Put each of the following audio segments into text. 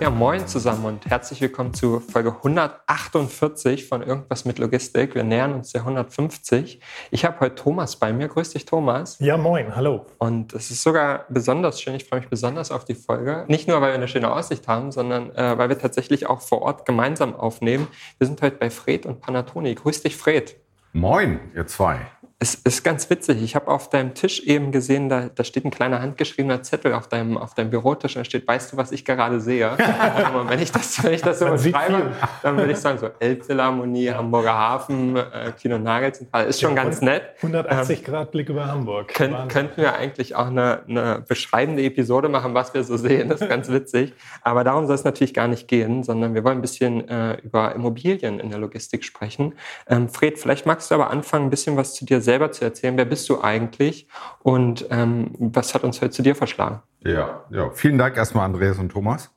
Ja, moin zusammen und herzlich willkommen zu Folge 148 von Irgendwas mit Logistik. Wir nähern uns der 150. Ich habe heute Thomas bei mir. Grüß dich, Thomas. Ja, moin, hallo. Und es ist sogar besonders schön. Ich freue mich besonders auf die Folge. Nicht nur, weil wir eine schöne Aussicht haben, sondern äh, weil wir tatsächlich auch vor Ort gemeinsam aufnehmen. Wir sind heute bei Fred und Panatoni. Grüß dich, Fred. Moin, ihr zwei. Es ist ganz witzig. Ich habe auf deinem Tisch eben gesehen, da, da steht ein kleiner handgeschriebener Zettel auf deinem, auf deinem Bürotisch und da steht, weißt du, was ich gerade sehe? Aber wenn ich das, wenn ich das so beschreibe, dann würde ich sagen, so Elbphilharmonie, Hamburger Hafen, äh, Kino Nagelzentrale, ist schon ja, ganz nett. 180 ähm, Grad Blick über Hamburg. Könnt, könnten wir eigentlich auch eine, eine beschreibende Episode machen, was wir so sehen. Das ist ganz witzig. Aber darum soll es natürlich gar nicht gehen, sondern wir wollen ein bisschen äh, über Immobilien in der Logistik sprechen. Ähm, Fred, vielleicht magst du aber anfangen, ein bisschen was zu dir selbst selber zu erzählen. Wer bist du eigentlich und ähm, was hat uns heute zu dir verschlagen? Ja, ja, vielen Dank erstmal Andreas und Thomas,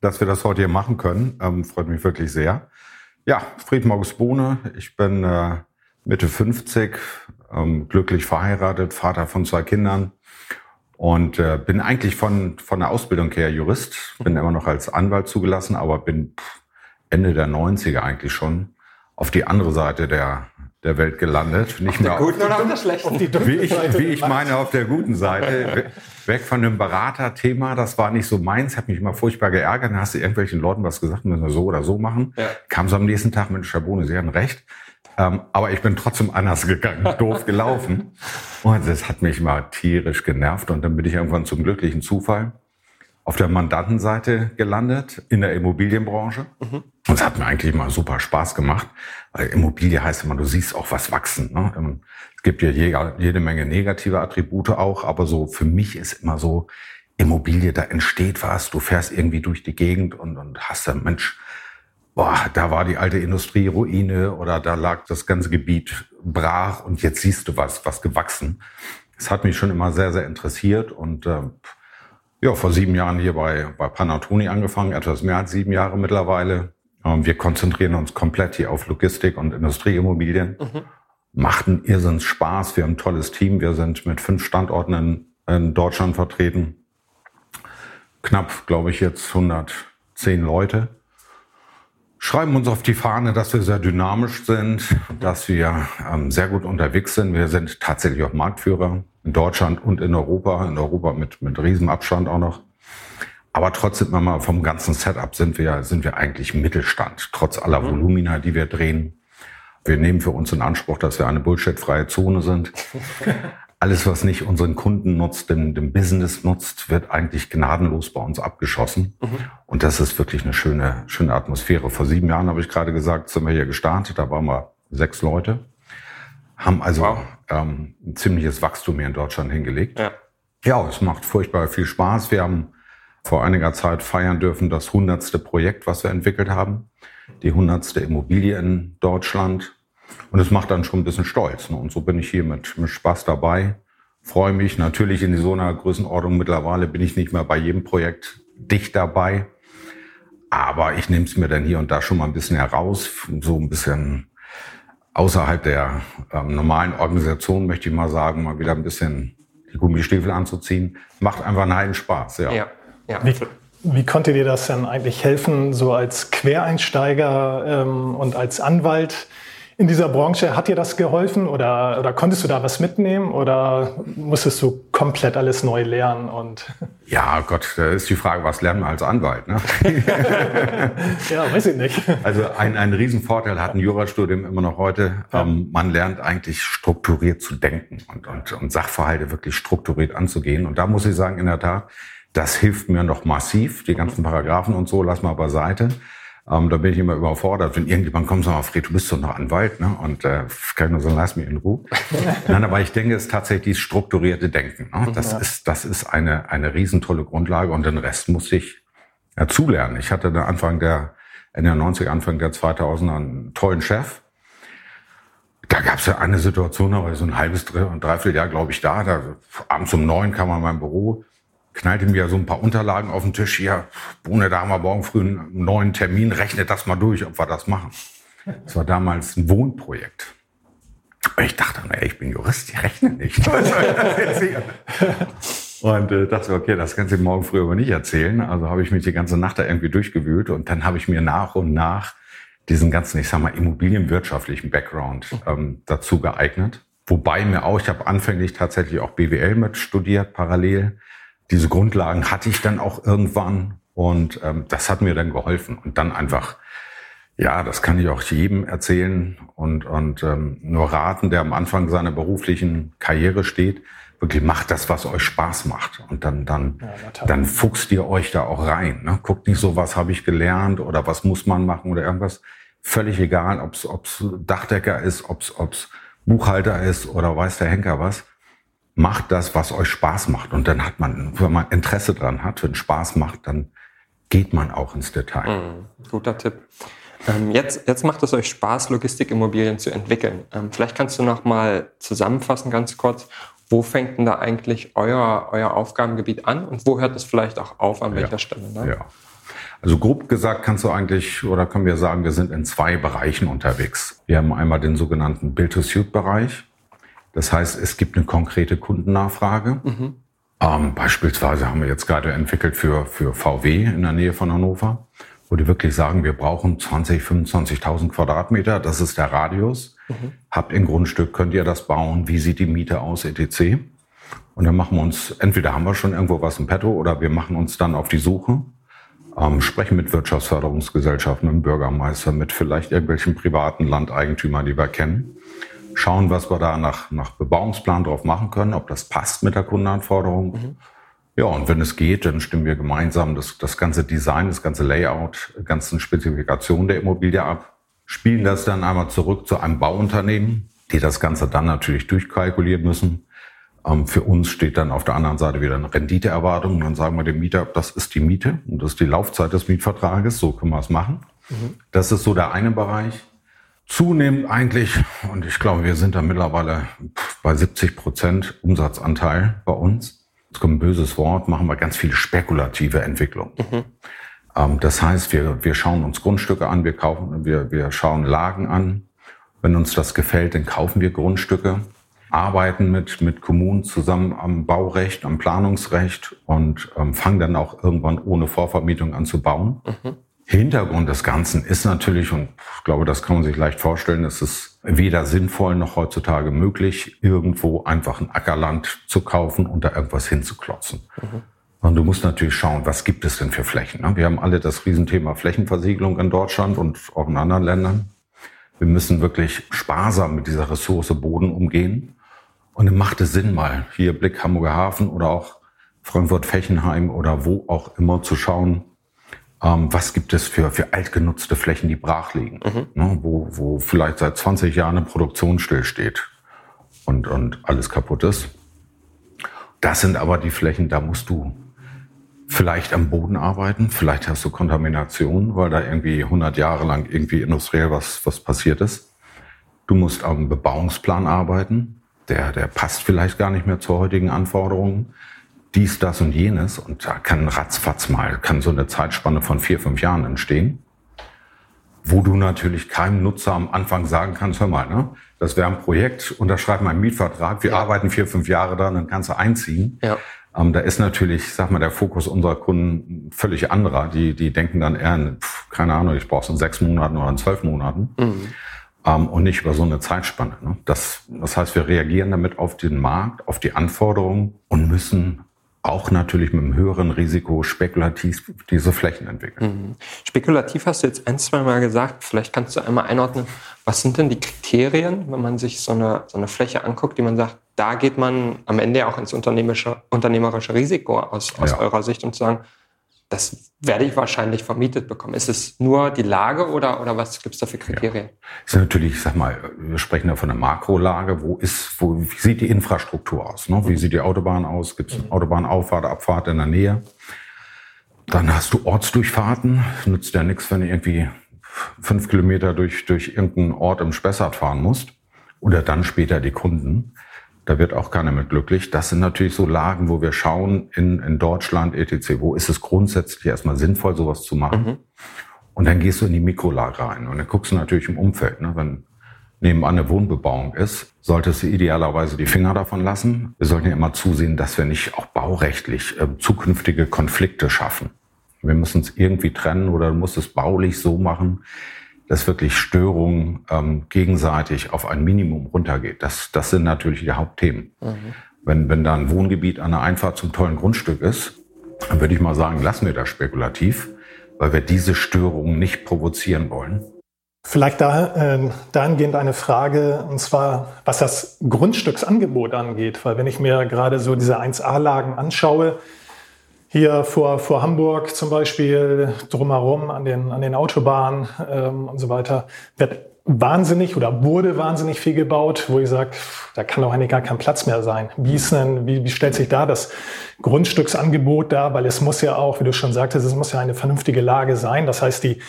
dass wir das heute hier machen können. Ähm, freut mich wirklich sehr. Ja, Fried Morgus Bohne. Ich bin äh, Mitte 50, ähm, glücklich verheiratet, Vater von zwei Kindern und äh, bin eigentlich von, von der Ausbildung her Jurist, bin immer noch als Anwalt zugelassen, aber bin Ende der 90er eigentlich schon auf die andere Seite der, der Welt gelandet. Nicht auf mehr der guten auf, oder auf der schlechten? Wie ich, wie ich meine, auf der guten Seite. Weg von dem Beraterthema, das war nicht so meins, hat mich immer furchtbar geärgert. Dann hast du irgendwelchen Leuten was gesagt, müssen wir so oder so machen. Ja. Kam so am nächsten Tag mit Schabone, Sie haben recht. Ähm, aber ich bin trotzdem anders gegangen, doof gelaufen. Und das hat mich mal tierisch genervt. Und dann bin ich irgendwann zum glücklichen Zufall auf der Mandantenseite gelandet in der Immobilienbranche. Mhm. Und es hat mir eigentlich immer super Spaß gemacht, weil Immobilie heißt immer, du siehst auch was wachsen. Ne? Ähm, es gibt ja jede Menge negative Attribute auch, aber so für mich ist immer so, Immobilie, da entsteht was, du fährst irgendwie durch die Gegend und, und hast dann, Mensch, boah, da war die alte Industrieruine oder da lag das ganze Gebiet brach und jetzt siehst du was, was gewachsen. Das hat mich schon immer sehr, sehr interessiert und äh, ja, vor sieben Jahren hier bei, bei Panatoni angefangen, etwas mehr als sieben Jahre mittlerweile. Ähm, wir konzentrieren uns komplett hier auf Logistik und Industrieimmobilien. Mhm. Macht einen Irrsinns Spaß. Wir haben ein tolles Team. Wir sind mit fünf Standorten in, in Deutschland vertreten. Knapp, glaube ich, jetzt 110 Leute. Schreiben uns auf die Fahne, dass wir sehr dynamisch sind, dass wir ähm, sehr gut unterwegs sind. Wir sind tatsächlich auch Marktführer in Deutschland und in Europa, in Europa mit, mit Riesenabstand auch noch. Aber trotzdem mal vom ganzen Setup sind wir, sind wir eigentlich Mittelstand, trotz aller mhm. Volumina, die wir drehen. Wir nehmen für uns in Anspruch, dass wir eine bullshitfreie Zone sind. Alles, was nicht unseren Kunden nutzt, dem, dem Business nutzt, wird eigentlich gnadenlos bei uns abgeschossen. Mhm. Und das ist wirklich eine schöne, schöne Atmosphäre. Vor sieben Jahren habe ich gerade gesagt, sind wir hier gestartet. Da waren wir sechs Leute haben also wow. Ähm, ein ziemliches Wachstum hier in Deutschland hingelegt. Ja. ja, es macht furchtbar viel Spaß. Wir haben vor einiger Zeit feiern dürfen das hundertste Projekt, was wir entwickelt haben. Die hundertste Immobilie in Deutschland. Und es macht dann schon ein bisschen stolz. Ne? Und so bin ich hier mit, mit Spaß dabei. Freue mich natürlich in so einer Größenordnung. Mittlerweile bin ich nicht mehr bei jedem Projekt dicht dabei. Aber ich nehme es mir dann hier und da schon mal ein bisschen heraus, so ein bisschen außerhalb der ähm, normalen Organisation, möchte ich mal sagen, mal wieder ein bisschen die Gummistiefel anzuziehen. Macht einfach einen Spaß, ja. ja, ja. Wie, wie konnte dir das denn eigentlich helfen, so als Quereinsteiger ähm, und als Anwalt in dieser Branche. Hat dir das geholfen oder, oder konntest du da was mitnehmen oder musstest du komplett alles neu lernen? Und ja, Gott, da ist die Frage, was lernen wir als Anwalt? Ne? ja, weiß ich nicht. Also ein, ein Riesenvorteil hat ein Jurastudium immer noch heute. Ja. Ähm, man lernt eigentlich strukturiert zu denken und, und, und Sachverhalte wirklich strukturiert anzugehen. Und da muss ich sagen, in der Tat, das hilft mir noch massiv. Die ganzen Paragraphen und so lassen wir beiseite. Ähm, da bin ich immer überfordert, wenn irgendjemand kommt und sagt, Fred, du bist doch noch Anwalt, ne? Und äh, kann nur sagen, lass mich in Ruhe. Nein, aber ich denke, es ist tatsächlich dieses strukturierte Denken. Ne? Das ja. ist, das ist eine, eine riesentolle Grundlage und den Rest muss ich ja, zulernen. Ich hatte da Anfang der, Ende der 90er, Anfang der 2000er einen tollen Chef. Da gab es ja eine Situation, da war so ein halbes, dreiviertel Jahr, glaube ich, da. da. Abends um neun kam er in mein Büro, knallte mir so ein paar Unterlagen auf den Tisch. Hier, Bohne, da haben wir morgen früh einen neuen Termin. Rechnet das mal durch, ob wir das machen. Das war damals ein Wohnprojekt. Und ich dachte, ey, ich bin Jurist, ich rechne nicht. und äh, dachte, okay, das kannst du morgen früh aber nicht erzählen. Also habe ich mich die ganze Nacht da irgendwie durchgewühlt und dann habe ich mir nach und nach diesen ganzen, ich sag mal, immobilienwirtschaftlichen Background ähm, dazu geeignet. Wobei mir auch, ich habe anfänglich tatsächlich auch BWL mit studiert, parallel. Diese Grundlagen hatte ich dann auch irgendwann und ähm, das hat mir dann geholfen. Und dann einfach ja, das kann ich auch jedem erzählen und, und ähm, nur raten, der am Anfang seiner beruflichen Karriere steht. Wirklich macht das, was euch Spaß macht. Und dann, dann, ja, dann fuchst ihr euch da auch rein. Ne? Guckt nicht so, was habe ich gelernt oder was muss man machen oder irgendwas. Völlig egal, ob es Dachdecker ist, ob es Buchhalter ist oder weiß der Henker was. Macht das, was euch Spaß macht. Und dann hat man, wenn man Interesse dran hat, wenn Spaß macht, dann geht man auch ins Detail. Mhm, guter Tipp. Ähm, jetzt, jetzt macht es euch Spaß, Logistikimmobilien zu entwickeln. Ähm, vielleicht kannst du noch mal zusammenfassen, ganz kurz, wo fängt denn da eigentlich euer, euer Aufgabengebiet an und wo hört es vielleicht auch auf, an welcher ja. Stelle? Ne? Ja. Also grob gesagt kannst du eigentlich, oder können wir sagen, wir sind in zwei Bereichen unterwegs. Wir haben einmal den sogenannten Build-to-Suit-Bereich. Das heißt, es gibt eine konkrete Kundennachfrage. Mhm. Ähm, beispielsweise haben wir jetzt gerade entwickelt für, für VW in der Nähe von Hannover wo die wirklich sagen, wir brauchen 20, 25.000 Quadratmeter, das ist der Radius. Mhm. Habt ihr ein Grundstück, könnt ihr das bauen, wie sieht die Miete aus, etc. Und dann machen wir uns, entweder haben wir schon irgendwo was im Petto oder wir machen uns dann auf die Suche, ähm, sprechen mit Wirtschaftsförderungsgesellschaften, mit dem Bürgermeister, mit vielleicht irgendwelchen privaten Landeigentümern, die wir kennen. Schauen, was wir da nach, nach Bebauungsplan drauf machen können, ob das passt mit der Kundenanforderung. Mhm. Ja, und wenn es geht, dann stimmen wir gemeinsam das, das ganze Design, das ganze Layout, ganzen Spezifikationen der Immobilie ab, spielen das dann einmal zurück zu einem Bauunternehmen, die das Ganze dann natürlich durchkalkulieren müssen. Ähm, für uns steht dann auf der anderen Seite wieder eine Renditeerwartung. Und dann sagen wir dem Mieter, das ist die Miete und das ist die Laufzeit des Mietvertrages, so können wir es machen. Mhm. Das ist so der eine Bereich. Zunehmend eigentlich, und ich glaube, wir sind da mittlerweile bei 70 Prozent Umsatzanteil bei uns jetzt kommt ein böses Wort, machen wir ganz viel spekulative Entwicklung. Mhm. Ähm, das heißt, wir, wir schauen uns Grundstücke an, wir kaufen, wir, wir schauen Lagen an. Wenn uns das gefällt, dann kaufen wir Grundstücke, arbeiten mit, mit Kommunen zusammen am Baurecht, am Planungsrecht und ähm, fangen dann auch irgendwann ohne Vorvermietung an zu bauen. Mhm. Hintergrund des Ganzen ist natürlich, und ich glaube, das kann man sich leicht vorstellen, es ist weder sinnvoll noch heutzutage möglich, irgendwo einfach ein Ackerland zu kaufen und da irgendwas hinzuklotzen. Mhm. Und du musst natürlich schauen, was gibt es denn für Flächen. Ne? Wir haben alle das Riesenthema Flächenversiegelung in Deutschland und auch in anderen Ländern. Wir müssen wirklich sparsam mit dieser Ressource Boden umgehen. Und dann macht es Sinn, mal hier Blick Hamburger Hafen oder auch Frankfurt-Fechenheim oder wo auch immer zu schauen, ähm, was gibt es für, für altgenutzte Flächen, die brach liegen, mhm. ne, wo, wo vielleicht seit 20 Jahren eine Produktion stillsteht und, und alles kaputt ist. Das sind aber die Flächen, da musst du vielleicht am Boden arbeiten, vielleicht hast du Kontamination, weil da irgendwie 100 Jahre lang irgendwie industriell was, was passiert ist. Du musst am Bebauungsplan arbeiten, der, der passt vielleicht gar nicht mehr zu heutigen Anforderungen dies, das und jenes. Und da kann ratzfatz mal, kann so eine Zeitspanne von vier, fünf Jahren entstehen, wo du natürlich keinem Nutzer am Anfang sagen kannst, hör mal, ne, das wäre ein Projekt, unterschreib mal einen Mietvertrag, wir ja. arbeiten vier, fünf Jahre da, dann kannst du einziehen. Ja. Ähm, da ist natürlich, sag mal, der Fokus unserer Kunden völlig anderer. Die, die denken dann eher, pf, keine Ahnung, ich brauche es in sechs Monaten oder in zwölf Monaten. Mhm. Ähm, und nicht über so eine Zeitspanne. Ne? Das, das heißt, wir reagieren damit auf den Markt, auf die Anforderungen und müssen auch natürlich mit einem höheren Risiko spekulativ diese Flächen entwickeln. Mhm. Spekulativ hast du jetzt ein, zwei Mal gesagt. Vielleicht kannst du einmal einordnen, was sind denn die Kriterien, wenn man sich so eine, so eine Fläche anguckt, die man sagt, da geht man am Ende auch ins unternehmerische, unternehmerische Risiko aus, aus ja. eurer Sicht und zu sagen, das werde ich wahrscheinlich vermietet bekommen. Ist es nur die Lage oder, oder was gibt es da für Kriterien? Ja. Ist natürlich, ich sag mal, wir sprechen da von einer Makrolage. Wo ist, wo, wie sieht die Infrastruktur aus? Ne? Wie mhm. sieht die Autobahn aus? Gibt es mhm. Autobahnauffahrt, Abfahrt in der Nähe? Dann hast du Ortsdurchfahrten. Nützt ja nichts, wenn du irgendwie fünf Kilometer durch, durch irgendeinen Ort im Spessart fahren musst. Oder dann später die Kunden. Da wird auch keiner mit glücklich. Das sind natürlich so Lagen, wo wir schauen in, in Deutschland, etc., wo ist es grundsätzlich erstmal sinnvoll, sowas zu machen. Mhm. Und dann gehst du in die Mikrolage rein und dann guckst du natürlich im Umfeld. Ne? Wenn nebenan eine Wohnbebauung ist, solltest du idealerweise die Finger davon lassen. Wir sollten ja immer zusehen, dass wir nicht auch baurechtlich äh, zukünftige Konflikte schaffen. Wir müssen es irgendwie trennen oder du musst es baulich so machen, dass wirklich Störungen ähm, gegenseitig auf ein Minimum runtergeht. Das, das sind natürlich die Hauptthemen. Mhm. Wenn, wenn da ein Wohngebiet an der Einfahrt zum tollen Grundstück ist, dann würde ich mal sagen, lassen wir das spekulativ, weil wir diese Störungen nicht provozieren wollen. Vielleicht da, äh, dahingehend eine Frage, und zwar, was das Grundstücksangebot angeht. Weil wenn ich mir gerade so diese 1A-Lagen anschaue, hier vor, vor Hamburg zum Beispiel, drumherum an den, an den Autobahnen ähm, und so weiter, wird wahnsinnig oder wurde wahnsinnig viel gebaut, wo ich sage, da kann doch eigentlich gar kein Platz mehr sein. Wie, ist denn, wie, wie stellt sich da das Grundstücksangebot dar? Weil es muss ja auch, wie du schon sagtest, es muss ja eine vernünftige Lage sein. Das heißt, die,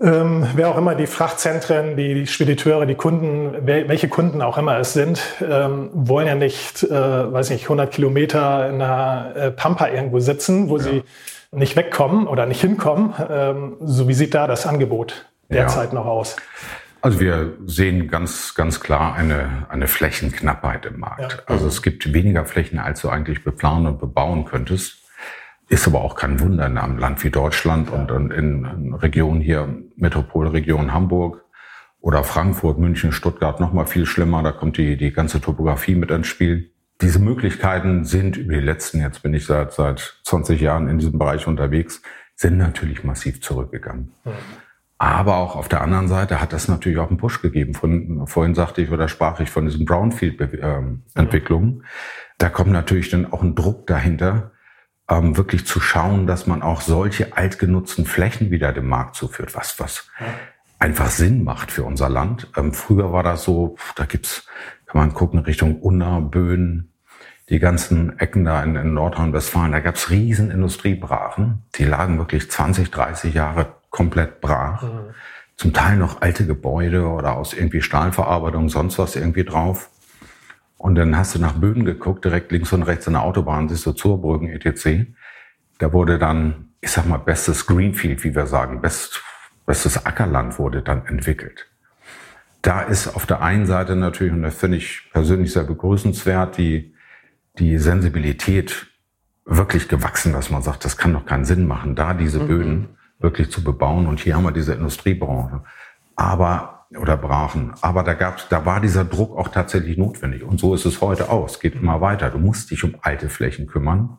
ähm, wer auch immer die Frachtzentren, die, Spediteure, die Kunden, wel, welche Kunden auch immer es sind, ähm, wollen ja nicht, äh, weiß nicht, 100 Kilometer in einer äh, Pampa irgendwo sitzen, wo ja. sie nicht wegkommen oder nicht hinkommen. Ähm, so wie sieht da das Angebot derzeit ja. noch aus? Also wir sehen ganz, ganz klar eine, eine Flächenknappheit im Markt. Ja. Also es gibt weniger Flächen, als du eigentlich beplanen und bebauen könntest. Ist aber auch kein Wunder in einem Land wie Deutschland und, und in Regionen hier, Metropolregion Hamburg oder Frankfurt, München, Stuttgart noch mal viel schlimmer. Da kommt die, die ganze Topografie mit ins Spiel. Diese Möglichkeiten sind über die letzten, jetzt bin ich seit, seit 20 Jahren in diesem Bereich unterwegs, sind natürlich massiv zurückgegangen. Mhm. Aber auch auf der anderen Seite hat das natürlich auch einen Push gegeben. Von, vorhin sagte ich oder sprach ich von diesen Brownfield-Entwicklungen. Ähm, da kommt natürlich dann auch ein Druck dahinter, ähm, wirklich zu schauen, dass man auch solche altgenutzten Flächen wieder dem Markt zuführt, was, was ja. einfach Sinn macht für unser Land. Ähm, früher war das so, da gibt's, kann man gucken, Richtung Unna, Böen, die ganzen Ecken da in, in Nordrhein-Westfalen, da gab's riesen Industriebrachen, die lagen wirklich 20, 30 Jahre komplett brach. Mhm. Zum Teil noch alte Gebäude oder aus irgendwie Stahlverarbeitung, sonst was irgendwie drauf. Und dann hast du nach Böden geguckt, direkt links und rechts an der Autobahn, siehst du Zurbrücken, etc. Da wurde dann, ich sag mal, bestes Greenfield, wie wir sagen, best, bestes Ackerland wurde dann entwickelt. Da ist auf der einen Seite natürlich, und das finde ich persönlich sehr begrüßenswert, die, die Sensibilität wirklich gewachsen, dass man sagt, das kann doch keinen Sinn machen, da diese mhm. Böden wirklich zu bebauen. Und hier haben wir diese Industriebranche. Aber oder brachen. Aber da gab's, da war dieser Druck auch tatsächlich notwendig. Und so ist es heute auch. Es geht immer weiter. Du musst dich um alte Flächen kümmern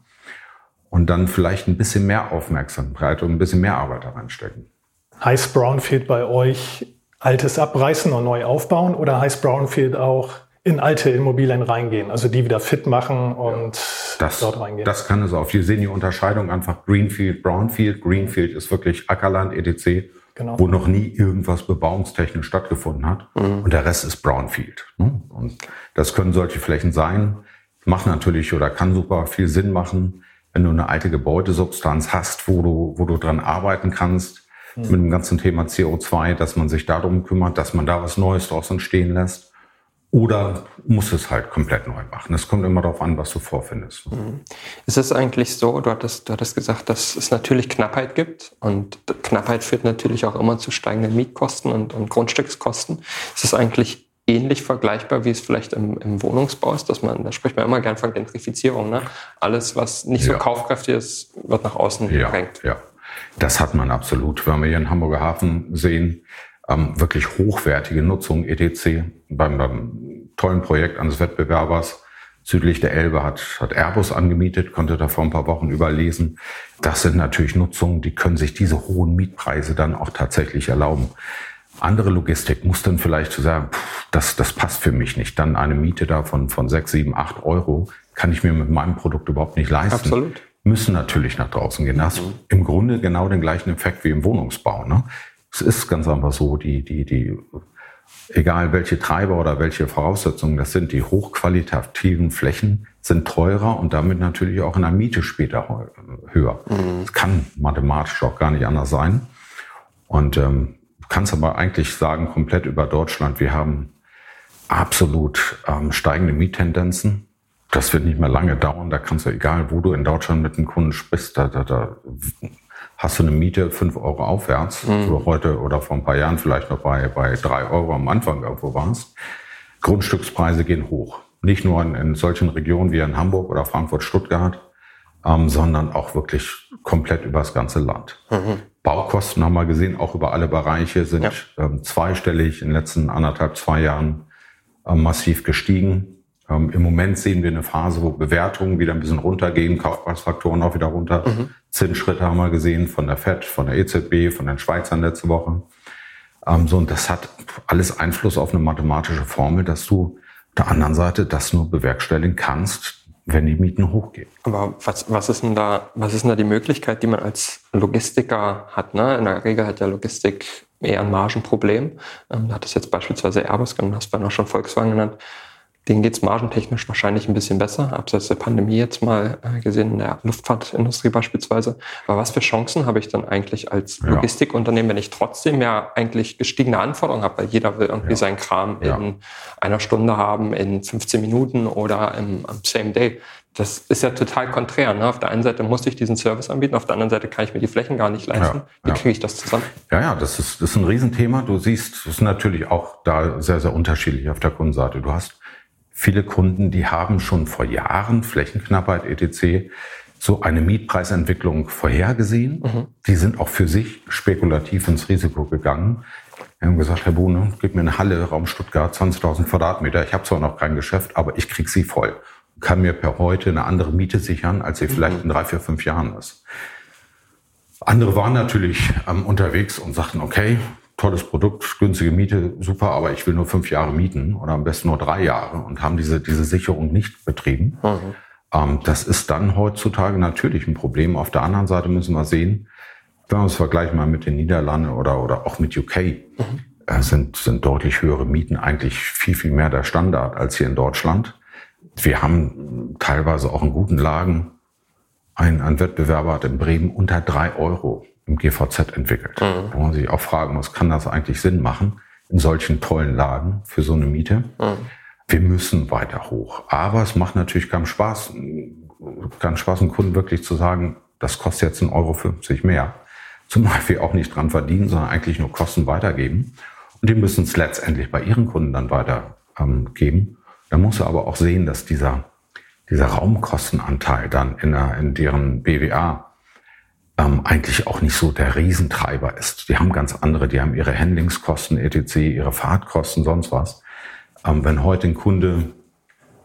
und dann vielleicht ein bisschen mehr Aufmerksamkeit und ein bisschen mehr Arbeit da reinstecken. Heißt Brownfield bei euch altes abreißen und neu aufbauen oder heißt Brownfield auch in alte Immobilien reingehen, also die wieder fit machen und das, dort reingehen? Das kann es auch. Wir sehen die Unterscheidung einfach Greenfield, Brownfield. Greenfield ist wirklich Ackerland, etc genau. wo noch nie irgendwas bebauungstechnisch stattgefunden hat. Mhm. Und der Rest ist Brownfield. Ne? Und das können solche Flächen sein. Macht natürlich oder kann super viel Sinn machen, wenn du eine alte Gebäudesubstanz hast, wo du, wo du dran arbeiten kannst mhm. mit dem ganzen Thema CO2, dass man sich darum kümmert, dass man da was Neues draus entstehen lässt. Oder muss es halt komplett neu machen? Es kommt immer darauf an, was du vorfindest. Mhm. Ist es eigentlich so, du hattest, du hattest gesagt, dass es natürlich Knappheit gibt und Knappheit führt natürlich auch immer zu steigenden Mietkosten und, und Grundstückskosten. Ist es eigentlich ähnlich vergleichbar, wie es vielleicht im, im, Wohnungsbau ist, dass man, da spricht man immer gern von Gentrifizierung, ne? Alles, was nicht so ja. kaufkräftig ist, wird nach außen ja, gedrängt. Ja, das hat man absolut. Wenn wir hier in Hamburger Hafen sehen, ähm, wirklich hochwertige Nutzung etc. Beim, beim tollen Projekt eines Wettbewerbers südlich der Elbe hat, hat Airbus angemietet, konnte da vor ein paar Wochen überlesen. Das sind natürlich Nutzungen, die können sich diese hohen Mietpreise dann auch tatsächlich erlauben. Andere Logistik muss dann vielleicht sagen, pff, das, das passt für mich nicht. Dann eine Miete da von, von sechs, sieben, acht Euro kann ich mir mit meinem Produkt überhaupt nicht leisten. Absolut. Müssen natürlich nach draußen gehen. Das mhm. im Grunde genau den gleichen Effekt wie im Wohnungsbau. Ne? Es ist ganz einfach so, die, die, die, egal welche Treiber oder welche Voraussetzungen das sind, die hochqualitativen Flächen sind teurer und damit natürlich auch in der Miete später höher. Mhm. Das kann mathematisch auch gar nicht anders sein. Und ähm, kannst aber eigentlich sagen, komplett über Deutschland, wir haben absolut ähm, steigende Miettendenzen. Das wird nicht mehr lange dauern. Da kannst du, egal wo du in Deutschland mit einem Kunden sprichst, da, da, da hast du eine Miete fünf Euro aufwärts, mhm. wo du heute oder vor ein paar Jahren vielleicht noch bei, bei drei Euro am Anfang irgendwo warst. Grundstückspreise gehen hoch. Nicht nur in, in solchen Regionen wie in Hamburg oder Frankfurt, Stuttgart, ähm, sondern auch wirklich komplett über das ganze Land. Mhm. Baukosten haben wir gesehen, auch über alle Bereiche sind ja. ähm, zweistellig in den letzten anderthalb, zwei Jahren ähm, massiv gestiegen. Ähm, Im Moment sehen wir eine Phase, wo Bewertungen wieder ein bisschen runtergehen, Kaufpreisfaktoren auch wieder runter. Mhm. Zinsschritte haben wir gesehen von der FED, von der EZB, von den Schweizern letzte Woche. Ähm, so, und das hat alles Einfluss auf eine mathematische Formel, dass du auf der anderen Seite das nur bewerkstelligen kannst, wenn die Mieten hochgehen. Aber was, was, ist denn da, was ist denn da die Möglichkeit, die man als Logistiker hat? Ne? In der Regel hat ja Logistik eher ein Margenproblem. Ähm, da hat es jetzt beispielsweise Airbus genannt, hast du auch schon Volkswagen genannt. Denen geht es margentechnisch wahrscheinlich ein bisschen besser, abseits der Pandemie jetzt mal äh, gesehen, in der Luftfahrtindustrie beispielsweise. Aber was für Chancen habe ich dann eigentlich als ja. Logistikunternehmen, wenn ich trotzdem ja eigentlich gestiegene Anforderungen habe, weil jeder will irgendwie ja. seinen Kram ja. in einer Stunde haben, in 15 Minuten oder im, am Same Day. Das ist ja total konträr. Ne? Auf der einen Seite muss ich diesen Service anbieten, auf der anderen Seite kann ich mir die Flächen gar nicht leisten. Wie kriege ich das zusammen? Ja, ja, das ist, das ist ein Riesenthema. Du siehst, es ist natürlich auch da sehr, sehr unterschiedlich auf der Kundenseite. Du hast viele Kunden, die haben schon vor Jahren, Flächenknappheit etc., so eine Mietpreisentwicklung vorhergesehen. Mhm. Die sind auch für sich spekulativ ins Risiko gegangen. Wir haben gesagt, Herr Bohne, gib mir eine Halle, Raum Stuttgart, 20.000 Quadratmeter. Ich habe zwar noch kein Geschäft, aber ich krieg sie voll. Kann mir per heute eine andere Miete sichern, als sie mhm. vielleicht in drei, vier, fünf Jahren ist. Andere waren natürlich ähm, unterwegs und sagten, okay, tolles Produkt, günstige Miete, super, aber ich will nur fünf Jahre mieten oder am besten nur drei Jahre und haben diese, diese Sicherung nicht betrieben. Mhm. Ähm, das ist dann heutzutage natürlich ein Problem. Auf der anderen Seite müssen wir sehen, wenn wir uns vergleichen mal mit den Niederlanden oder, oder auch mit UK, mhm. äh, sind, sind deutlich höhere Mieten eigentlich viel, viel mehr der Standard als hier in Deutschland. Wir haben teilweise auch in guten Lagen ein, ein Wettbewerber hat in Bremen unter drei Euro im GVZ entwickelt. Mhm. Wo man sich auch fragen muss, kann das eigentlich Sinn machen in solchen tollen Lagen für so eine Miete? Mhm. Wir müssen weiter hoch. Aber es macht natürlich keinen Spaß, keinen Spaß, einem Kunden wirklich zu sagen, das kostet jetzt 1,50 Euro mehr. Zumal wir auch nicht dran verdienen, sondern eigentlich nur Kosten weitergeben. Und die müssen es letztendlich bei ihren Kunden dann weitergeben. Ähm, da muss er aber auch sehen, dass dieser, dieser Raumkostenanteil dann in, der, in deren BWA ähm, eigentlich auch nicht so der Riesentreiber ist. Die haben ganz andere, die haben ihre Handlingskosten, etc., ihre Fahrtkosten, sonst was. Ähm, wenn heute ein Kunde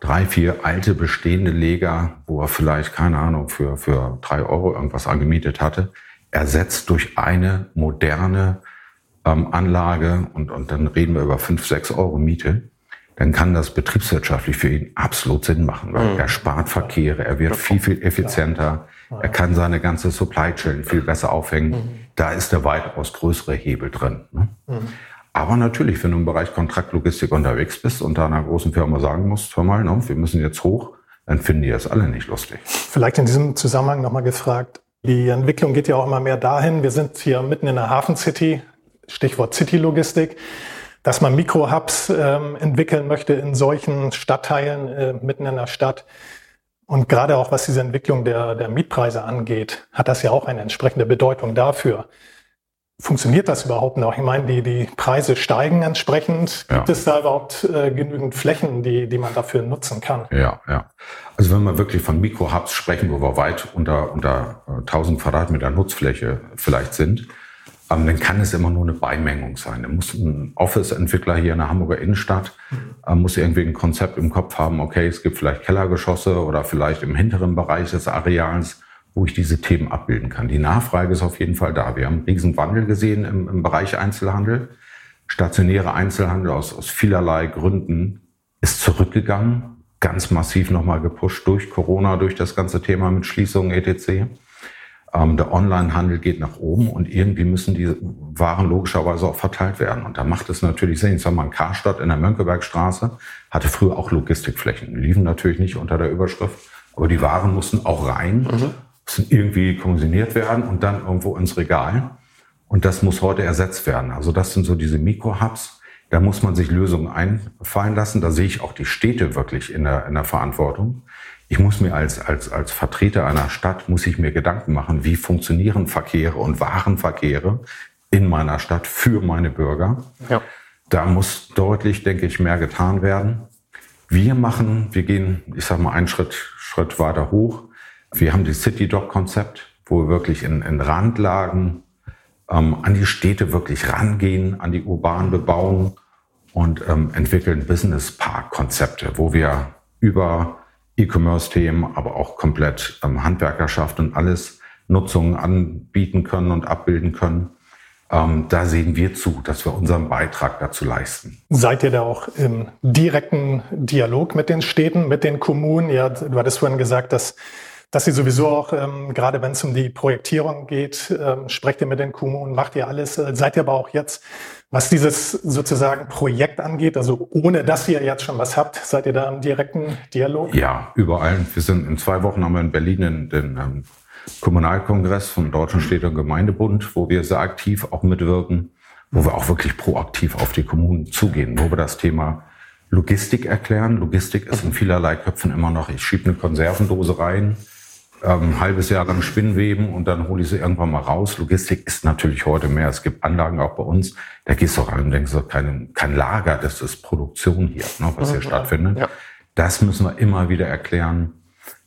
drei, vier alte bestehende Leger, wo er vielleicht, keine Ahnung, für, für drei Euro irgendwas angemietet hatte, ersetzt durch eine moderne ähm, Anlage und, und dann reden wir über fünf, sechs Euro Miete, dann kann das betriebswirtschaftlich für ihn absolut Sinn machen, weil mhm. er spart Verkehre, er wird viel, viel effizienter, er kann seine ganze Supply Chain viel besser aufhängen. Mhm. Da ist der weitaus größere Hebel drin. Ne? Mhm. Aber natürlich, wenn du im Bereich Kontraktlogistik unterwegs bist und da einer großen Firma sagen musst, hör mal, ne, wir müssen jetzt hoch, dann finden die das alle nicht lustig. Vielleicht in diesem Zusammenhang nochmal gefragt, die Entwicklung geht ja auch immer mehr dahin. Wir sind hier mitten in der Hafen-City, Stichwort City-Logistik, dass man Mikrohubs ähm, entwickeln möchte in solchen Stadtteilen äh, mitten in der Stadt. Und gerade auch was diese Entwicklung der, der Mietpreise angeht, hat das ja auch eine entsprechende Bedeutung dafür. Funktioniert das überhaupt noch? Ich meine, die, die Preise steigen entsprechend. Gibt ja. es da überhaupt äh, genügend Flächen, die, die man dafür nutzen kann? Ja, ja. Also wenn wir wirklich von Mikrohubs sprechen, wo wir weit unter, unter 1000 Quadratmeter Nutzfläche vielleicht sind, dann kann es immer nur eine Beimengung sein. Da muss ein Office-Entwickler hier in der Hamburger Innenstadt, mhm. muss irgendwie ein Konzept im Kopf haben, okay, es gibt vielleicht Kellergeschosse oder vielleicht im hinteren Bereich des Areals, wo ich diese Themen abbilden kann. Die Nachfrage ist auf jeden Fall da. Wir haben einen riesen Wandel gesehen im, im Bereich Einzelhandel. Stationäre Einzelhandel aus, aus vielerlei Gründen ist zurückgegangen, ganz massiv nochmal gepusht durch Corona, durch das ganze Thema mit Schließungen etc. Ähm, der Onlinehandel geht nach oben und irgendwie müssen die Waren logischerweise auch verteilt werden. Und da macht es natürlich Sinn. Ich sag mal, ein Karstadt in der Mönckebergstraße hatte früher auch Logistikflächen. Die liefen natürlich nicht unter der Überschrift, aber die Waren mussten auch rein, mhm. mussten irgendwie kommissioniert werden und dann irgendwo ins Regal. Und das muss heute ersetzt werden. Also das sind so diese Mikro-Hubs. Da muss man sich Lösungen einfallen lassen. Da sehe ich auch die Städte wirklich in der, in der Verantwortung. Ich muss mir als, als, als Vertreter einer Stadt, muss ich mir Gedanken machen, wie funktionieren Verkehre und Warenverkehre in meiner Stadt für meine Bürger. Ja. Da muss deutlich, denke ich, mehr getan werden. Wir machen, wir gehen, ich sage mal, einen Schritt, Schritt weiter hoch. Wir haben die City Doc Konzept, wo wir wirklich in, in Randlagen ähm, an die Städte wirklich rangehen, an die urbanen Bebauung und ähm, entwickeln Business Park Konzepte, wo wir über E-Commerce-Themen, aber auch komplett ähm, Handwerkerschaft und alles Nutzungen anbieten können und abbilden können. Ähm, da sehen wir zu, dass wir unseren Beitrag dazu leisten. Seid ihr da auch im direkten Dialog mit den Städten, mit den Kommunen? Ja, du hattest vorhin gesagt, dass dass ihr sowieso auch, ähm, gerade wenn es um die Projektierung geht, ähm, sprecht ihr mit den Kommunen, macht ihr alles. Äh, seid ihr aber auch jetzt, was dieses sozusagen Projekt angeht, also ohne dass ihr jetzt schon was habt, seid ihr da im direkten Dialog? Ja, überall. Wir sind in zwei Wochen haben wir in Berlin den, den ähm, Kommunalkongress vom Deutschen Städte- und Gemeindebund, wo wir sehr aktiv auch mitwirken, wo wir auch wirklich proaktiv auf die Kommunen zugehen, wo wir das Thema Logistik erklären. Logistik ist in vielerlei Köpfen immer noch, ich schiebe eine Konservendose rein, ähm, halbes Jahr lang Spinnweben und dann hole ich sie irgendwann mal raus. Logistik ist natürlich heute mehr. Es gibt Anlagen auch bei uns. Da gehst du rein und denkst, so, kein, kein Lager, das ist Produktion hier, ne, was hier mhm, stattfindet. Ja. Das müssen wir immer wieder erklären.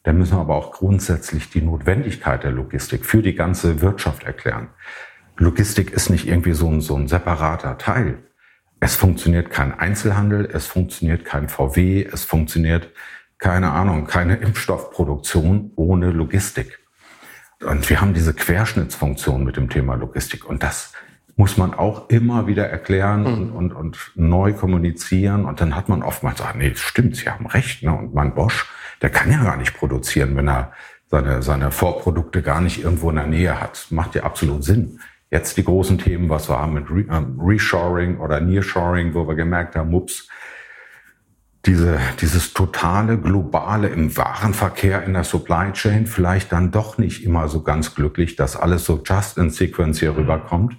Da müssen wir aber auch grundsätzlich die Notwendigkeit der Logistik für die ganze Wirtschaft erklären. Logistik ist nicht irgendwie so ein, so ein separater Teil. Es funktioniert kein Einzelhandel, es funktioniert kein VW, es funktioniert keine Ahnung, keine Impfstoffproduktion ohne Logistik. Und wir haben diese Querschnittsfunktion mit dem Thema Logistik. Und das muss man auch immer wieder erklären mhm. und, und, und, neu kommunizieren. Und dann hat man oftmals gesagt, nee, das stimmt, Sie haben recht. Ne? Und mein Bosch, der kann ja gar nicht produzieren, wenn er seine, seine Vorprodukte gar nicht irgendwo in der Nähe hat. Macht ja absolut Sinn. Jetzt die großen Themen, was wir haben mit Re ähm, Reshoring oder Nearshoring, wo wir gemerkt haben, ups, diese, dieses totale Globale im Warenverkehr in der Supply Chain vielleicht dann doch nicht immer so ganz glücklich, dass alles so just in sequence hier rüberkommt.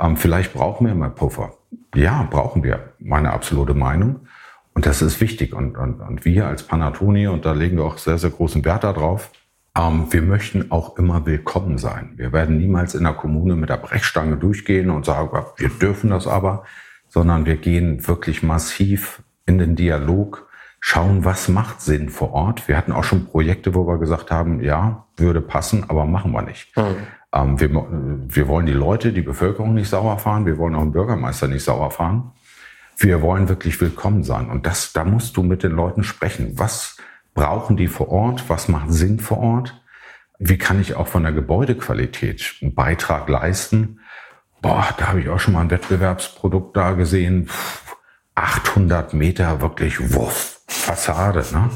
Ähm, vielleicht brauchen wir mehr Puffer. Ja, brauchen wir, meine absolute Meinung. Und das ist wichtig. Und, und, und wir als Panatoni, und da legen wir auch sehr, sehr großen Wert darauf, ähm, wir möchten auch immer willkommen sein. Wir werden niemals in der Kommune mit der Brechstange durchgehen und sagen, wir dürfen das aber, sondern wir gehen wirklich massiv in den Dialog, schauen, was macht Sinn vor Ort. Wir hatten auch schon Projekte, wo wir gesagt haben, ja, würde passen, aber machen wir nicht. Mhm. Ähm, wir, wir wollen die Leute, die Bevölkerung nicht sauer fahren, wir wollen auch den Bürgermeister nicht sauer fahren. Wir wollen wirklich willkommen sein. Und das, da musst du mit den Leuten sprechen. Was brauchen die vor Ort? Was macht Sinn vor Ort? Wie kann ich auch von der Gebäudequalität einen Beitrag leisten? Boah, da habe ich auch schon mal ein Wettbewerbsprodukt da gesehen. Puh, 800 Meter wirklich wuff, Fassade. Ne?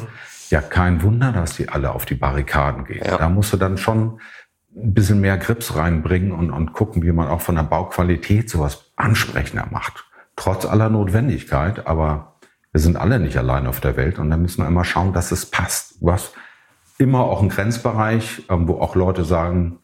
Ja, kein Wunder, dass die alle auf die Barrikaden gehen. Ja. Da musst du dann schon ein bisschen mehr Grips reinbringen und, und gucken, wie man auch von der Bauqualität sowas ansprechender macht. Trotz aller Notwendigkeit, aber wir sind alle nicht allein auf der Welt und da müssen wir immer schauen, dass es passt. Was immer auch ein Grenzbereich, ähm, wo auch Leute sagen,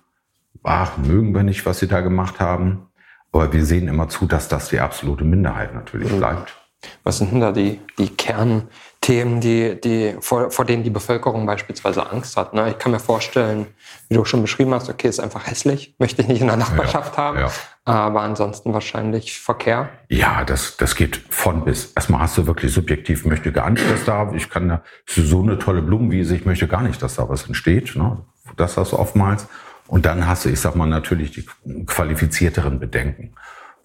ach, mögen wir nicht, was sie da gemacht haben. Aber wir sehen immer zu, dass das die absolute Minderheit natürlich mhm. bleibt. Was sind denn da die, die Kernthemen, die, die, vor, vor denen die Bevölkerung beispielsweise Angst hat? Ne? Ich kann mir vorstellen, wie du schon beschrieben hast, okay, ist einfach hässlich, möchte ich nicht in der Nachbarschaft ja, haben, ja. aber ansonsten wahrscheinlich Verkehr. Ja, das, das geht von bis. Erstmal hast du wirklich subjektiv, möchte gar nicht, dass da, ich kann da, so eine tolle Blumenwiese, ich möchte gar nicht, dass da was entsteht. Ne? Das hast du oftmals. Und dann hast du, ich sag mal, natürlich die qualifizierteren Bedenken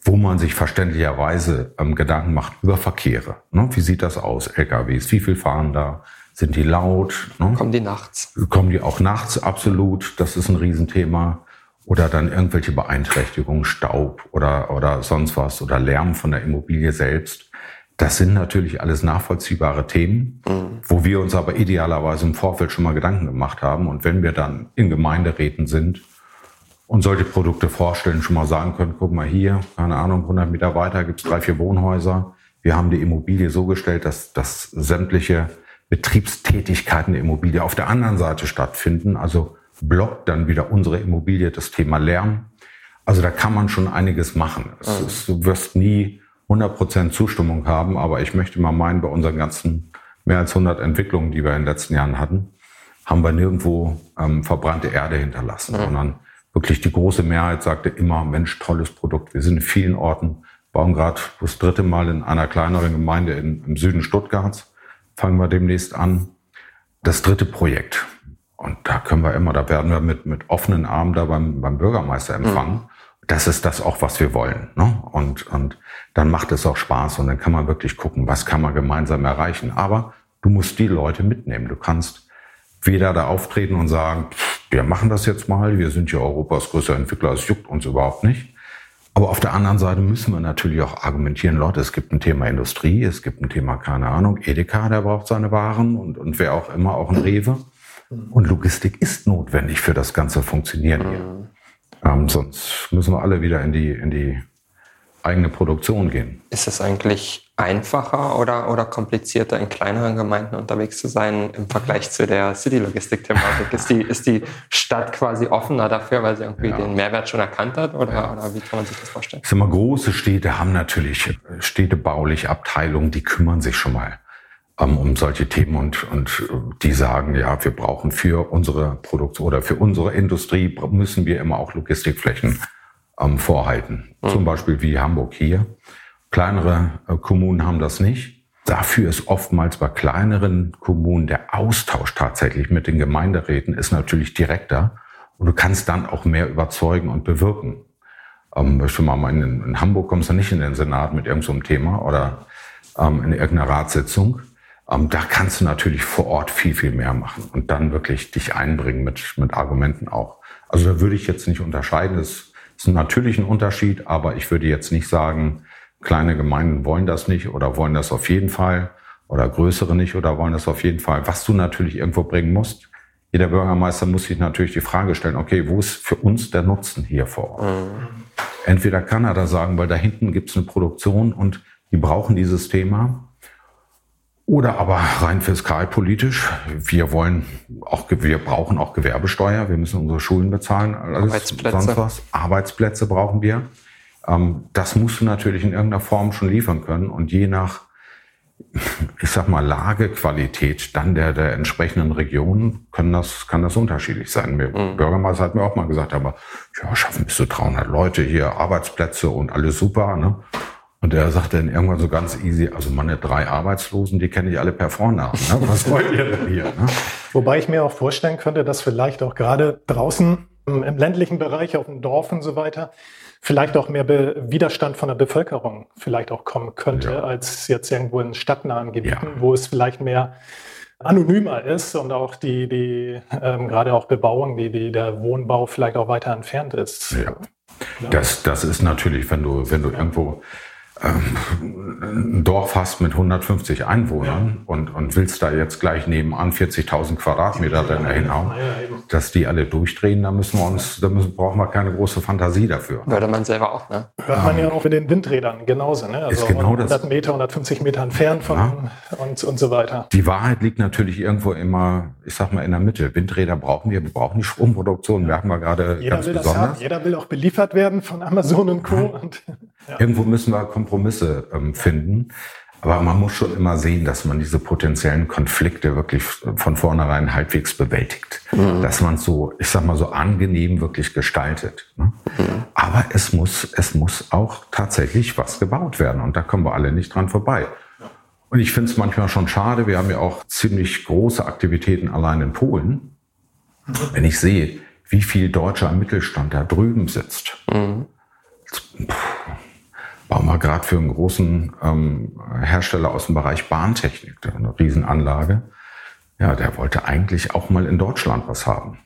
wo man sich verständlicherweise ähm, Gedanken macht über Verkehre. Ne? Wie sieht das aus, LKWs? Wie viel fahren da? Sind die laut? Ne? Kommen die nachts? Kommen die auch nachts? Absolut. Das ist ein Riesenthema. Oder dann irgendwelche Beeinträchtigungen, Staub oder, oder sonst was oder Lärm von der Immobilie selbst. Das sind natürlich alles nachvollziehbare Themen, mhm. wo wir uns aber idealerweise im Vorfeld schon mal Gedanken gemacht haben. Und wenn wir dann in Gemeinderäten sind, und solche Produkte vorstellen, schon mal sagen können, guck mal hier, keine Ahnung, 100 Meter weiter gibt's drei, vier Wohnhäuser. Wir haben die Immobilie so gestellt, dass, dass sämtliche Betriebstätigkeiten der Immobilie auf der anderen Seite stattfinden. Also blockt dann wieder unsere Immobilie das Thema Lärm. Also da kann man schon einiges machen. Es, mhm. es, du wirst nie 100% Zustimmung haben, aber ich möchte mal meinen, bei unseren ganzen mehr als 100 Entwicklungen, die wir in den letzten Jahren hatten, haben wir nirgendwo ähm, verbrannte Erde hinterlassen, mhm. sondern wirklich die große Mehrheit sagte immer, Mensch, tolles Produkt. Wir sind in vielen Orten, bauen gerade das dritte Mal in einer kleineren Gemeinde in, im Süden Stuttgarts, fangen wir demnächst an. Das dritte Projekt. Und da können wir immer, da werden wir mit, mit offenen Armen da beim, beim Bürgermeister empfangen. Mhm. Das ist das auch, was wir wollen. Ne? Und, und dann macht es auch Spaß und dann kann man wirklich gucken, was kann man gemeinsam erreichen. Aber du musst die Leute mitnehmen. Du kannst weder da auftreten und sagen, wir machen das jetzt mal, wir sind ja Europas größter Entwickler, es juckt uns überhaupt nicht. Aber auf der anderen Seite müssen wir natürlich auch argumentieren, Leute, es gibt ein Thema Industrie, es gibt ein Thema, keine Ahnung, Edeka, der braucht seine Waren und, und wer auch immer, auch ein Rewe. Und Logistik ist notwendig für das ganze Funktionieren hier. Ähm, sonst müssen wir alle wieder in die, in die eigene Produktion gehen. Ist es eigentlich einfacher oder, oder komplizierter, in kleineren Gemeinden unterwegs zu sein im Vergleich zu der City-Logistik-Thematik? Ist die, ist die Stadt quasi offener dafür, weil sie irgendwie ja. den Mehrwert schon erkannt hat? Oder, ja. oder wie kann man sich das vorstellen? Ich sag mal, große Städte haben natürlich städtebauliche Abteilungen, die kümmern sich schon mal ähm, um solche Themen und, und die sagen, ja, wir brauchen für unsere Produktion oder für unsere Industrie müssen wir immer auch Logistikflächen ähm, vorhalten. Mhm. Zum Beispiel wie Hamburg hier. Kleinere äh, Kommunen haben das nicht. Dafür ist oftmals bei kleineren Kommunen der Austausch tatsächlich mit den Gemeinderäten ist natürlich direkter und du kannst dann auch mehr überzeugen und bewirken. Ähm, schon mal in, in Hamburg kommst du nicht in den Senat mit irgendeinem so Thema oder ähm, in irgendeiner Ratssitzung. Ähm, da kannst du natürlich vor Ort viel, viel mehr machen und dann wirklich dich einbringen mit, mit Argumenten auch. Also da würde ich jetzt nicht unterscheiden. Das ist natürlich ein Unterschied, aber ich würde jetzt nicht sagen, kleine Gemeinden wollen das nicht oder wollen das auf jeden Fall oder größere nicht oder wollen das auf jeden Fall. Was du natürlich irgendwo bringen musst, jeder Bürgermeister muss sich natürlich die Frage stellen, okay, wo ist für uns der Nutzen hier vor Ort? Mhm. Entweder kann er da sagen, weil da hinten gibt es eine Produktion und die brauchen dieses Thema oder aber rein fiskalpolitisch. Wir wollen auch, wir brauchen auch Gewerbesteuer. Wir müssen unsere Schulen bezahlen. Alles, Arbeitsplätze. Sonst was. Arbeitsplätze brauchen wir. Ähm, das musst du natürlich in irgendeiner Form schon liefern können. Und je nach, ich sag mal, Lagequalität dann der, der entsprechenden Region können das, kann das unterschiedlich sein. Mir, mhm. Bürgermeister hat mir auch mal gesagt, aber ja, schaffen bis zu 300 Leute hier, Arbeitsplätze und alles super. Ne? Und er sagte dann irgendwann so ganz easy, also meine drei Arbeitslosen, die kenne ich alle per Vornamen. Ne? Was wollt ihr denn hier? Ne? Wobei ich mir auch vorstellen könnte, dass vielleicht auch gerade draußen im ländlichen Bereich, auf dem Dorf und so weiter, vielleicht auch mehr Be Widerstand von der Bevölkerung vielleicht auch kommen könnte, ja. als jetzt irgendwo in stadtnahen Gebieten, ja. wo es vielleicht mehr anonymer ist und auch die, die ähm, gerade auch Bebauung, die, die der Wohnbau vielleicht auch weiter entfernt ist. Ja. Das, das ist natürlich, wenn du, wenn du irgendwo ein Dorf hast mit 150 Einwohnern ja. und, und willst da jetzt gleich nebenan 40.000 Quadratmeter dann hinhauen, dass die alle durchdrehen, da müssen wir uns, da müssen, brauchen wir keine große Fantasie dafür. Würde man selber auch, ne? Hört man ja auch mit den Windrädern genauso, ne? Also ist genau 100 das. Meter, 150 Meter entfernt von ja. und, und so weiter. Die Wahrheit liegt natürlich irgendwo immer, ich sag mal, in der Mitte. Windräder brauchen wir, wir brauchen die Stromproduktion, merken wir gerade Jeder ganz will besonders. Das haben. Jeder will auch beliefert werden von Amazon und Co. Und, ja. Irgendwo müssen wir Kompromisse ähm, finden. Aber man muss schon immer sehen, dass man diese potenziellen Konflikte wirklich von vornherein halbwegs bewältigt. Mhm. Dass man so, ich sag mal, so angenehm wirklich gestaltet. Ne? Mhm. Aber es muss, es muss auch tatsächlich was gebaut werden. Und da kommen wir alle nicht dran vorbei. Und ich finde es manchmal schon schade. Wir haben ja auch ziemlich große Aktivitäten allein in Polen. Mhm. Wenn ich sehe, wie viel deutscher Mittelstand da drüben sitzt. Mhm bauen wir gerade für einen großen ähm, Hersteller aus dem Bereich Bahntechnik, eine Riesenanlage. Ja, der wollte eigentlich auch mal in Deutschland was haben.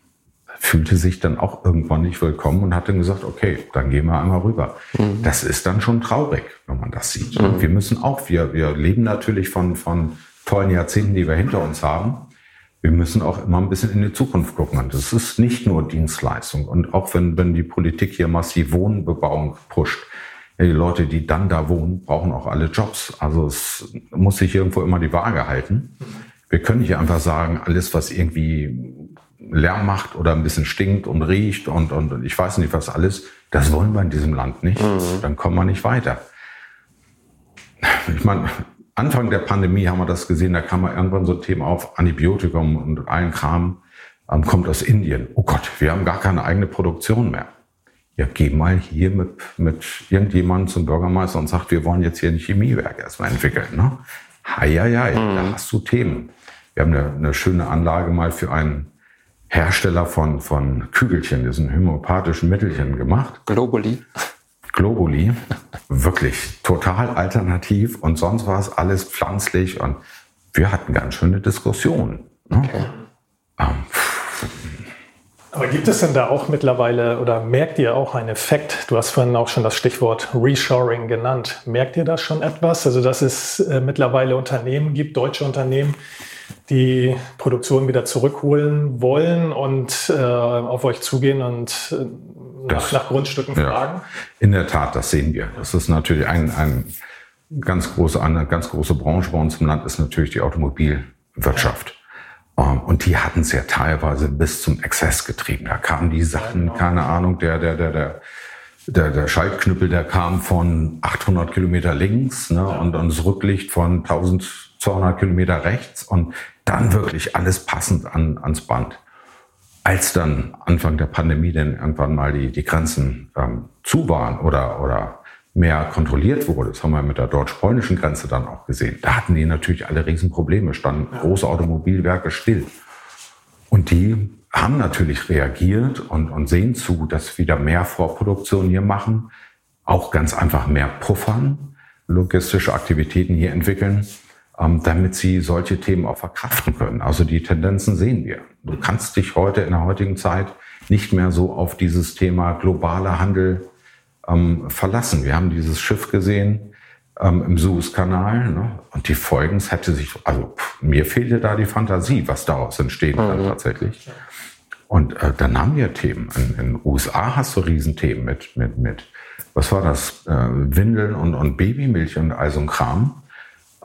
Fühlte sich dann auch irgendwann nicht willkommen und hat dann gesagt, okay, dann gehen wir einmal rüber. Mhm. Das ist dann schon traurig, wenn man das sieht. Mhm. Wir müssen auch, wir, wir leben natürlich von, von tollen Jahrzehnten, die wir hinter uns haben. wir müssen auch immer ein bisschen in die Zukunft gucken. Und das ist nicht nur Dienstleistung. Und auch wenn, wenn die Politik hier massiv Wohnbebauung pusht, die Leute, die dann da wohnen, brauchen auch alle Jobs. Also es muss sich irgendwo immer die Waage halten. Wir können nicht einfach sagen, alles, was irgendwie Lärm macht oder ein bisschen stinkt und riecht und, und, und ich weiß nicht was alles, das wollen wir in diesem Land nicht. Mhm. Dann kommen wir nicht weiter. Ich meine, Anfang der Pandemie haben wir das gesehen, da kam mal irgendwann so ein Thema auf, Antibiotikum und allen Kram ähm, kommt aus Indien. Oh Gott, wir haben gar keine eigene Produktion mehr. Ja, geh mal hier mit, mit irgendjemandem zum Bürgermeister und sag, wir wollen jetzt hier ein Chemiewerk erstmal entwickeln. Ne? Hei, hei, hei, mhm. da hast du Themen. Wir haben eine, eine schöne Anlage mal für einen Hersteller von, von Kügelchen, diesen homöopathischen Mittelchen gemacht. Globuli. Globuli, wirklich total alternativ und sonst war es alles pflanzlich und wir hatten ganz schöne Diskussionen. Ne? Okay. Ähm, aber gibt es denn da auch mittlerweile oder merkt ihr auch einen Effekt? Du hast vorhin auch schon das Stichwort Reshoring genannt. Merkt ihr da schon etwas? Also, dass es äh, mittlerweile Unternehmen gibt, deutsche Unternehmen, die Produktion wieder zurückholen wollen und äh, auf euch zugehen und äh, nach, nach, Grundstücken ja, fragen? In der Tat, das sehen wir. Das ist natürlich ein, ein ganz große, eine ganz große Branche bei uns im Land ist natürlich die Automobilwirtschaft. Ähm, und die hatten es ja teilweise bis zum Exzess getrieben. Da kamen die Sachen, keine Ahnung, der, der, der, der, der, der Schaltknüppel, der kam von 800 Kilometer links ne, ja. und, und das Rücklicht von 1200 Kilometer rechts und dann wirklich alles passend an, ans Band. Als dann Anfang der Pandemie denn irgendwann mal die, die Grenzen ähm, zu waren oder, oder mehr kontrolliert wurde, das haben wir mit der deutsch-polnischen Grenze dann auch gesehen, da hatten die natürlich alle Riesenprobleme, standen große Automobilwerke still. Und die haben natürlich reagiert und, und sehen zu, dass wieder mehr Vorproduktion hier machen, auch ganz einfach mehr puffern, logistische Aktivitäten hier entwickeln ähm, damit sie solche Themen auch verkraften können. Also die Tendenzen sehen wir. Du kannst dich heute in der heutigen Zeit nicht mehr so auf dieses Thema globaler Handel ähm, verlassen. Wir haben dieses Schiff gesehen ähm, im Suezkanal ne? und die Folgen, es hätte sich, also pff, mir fehlte da die Fantasie, was daraus entstehen kann mhm. tatsächlich. Und äh, dann haben wir Themen. In den USA hast du Riesenthemen mit, mit, mit, was war das, äh, Windeln und, und Babymilch und all so ein Kram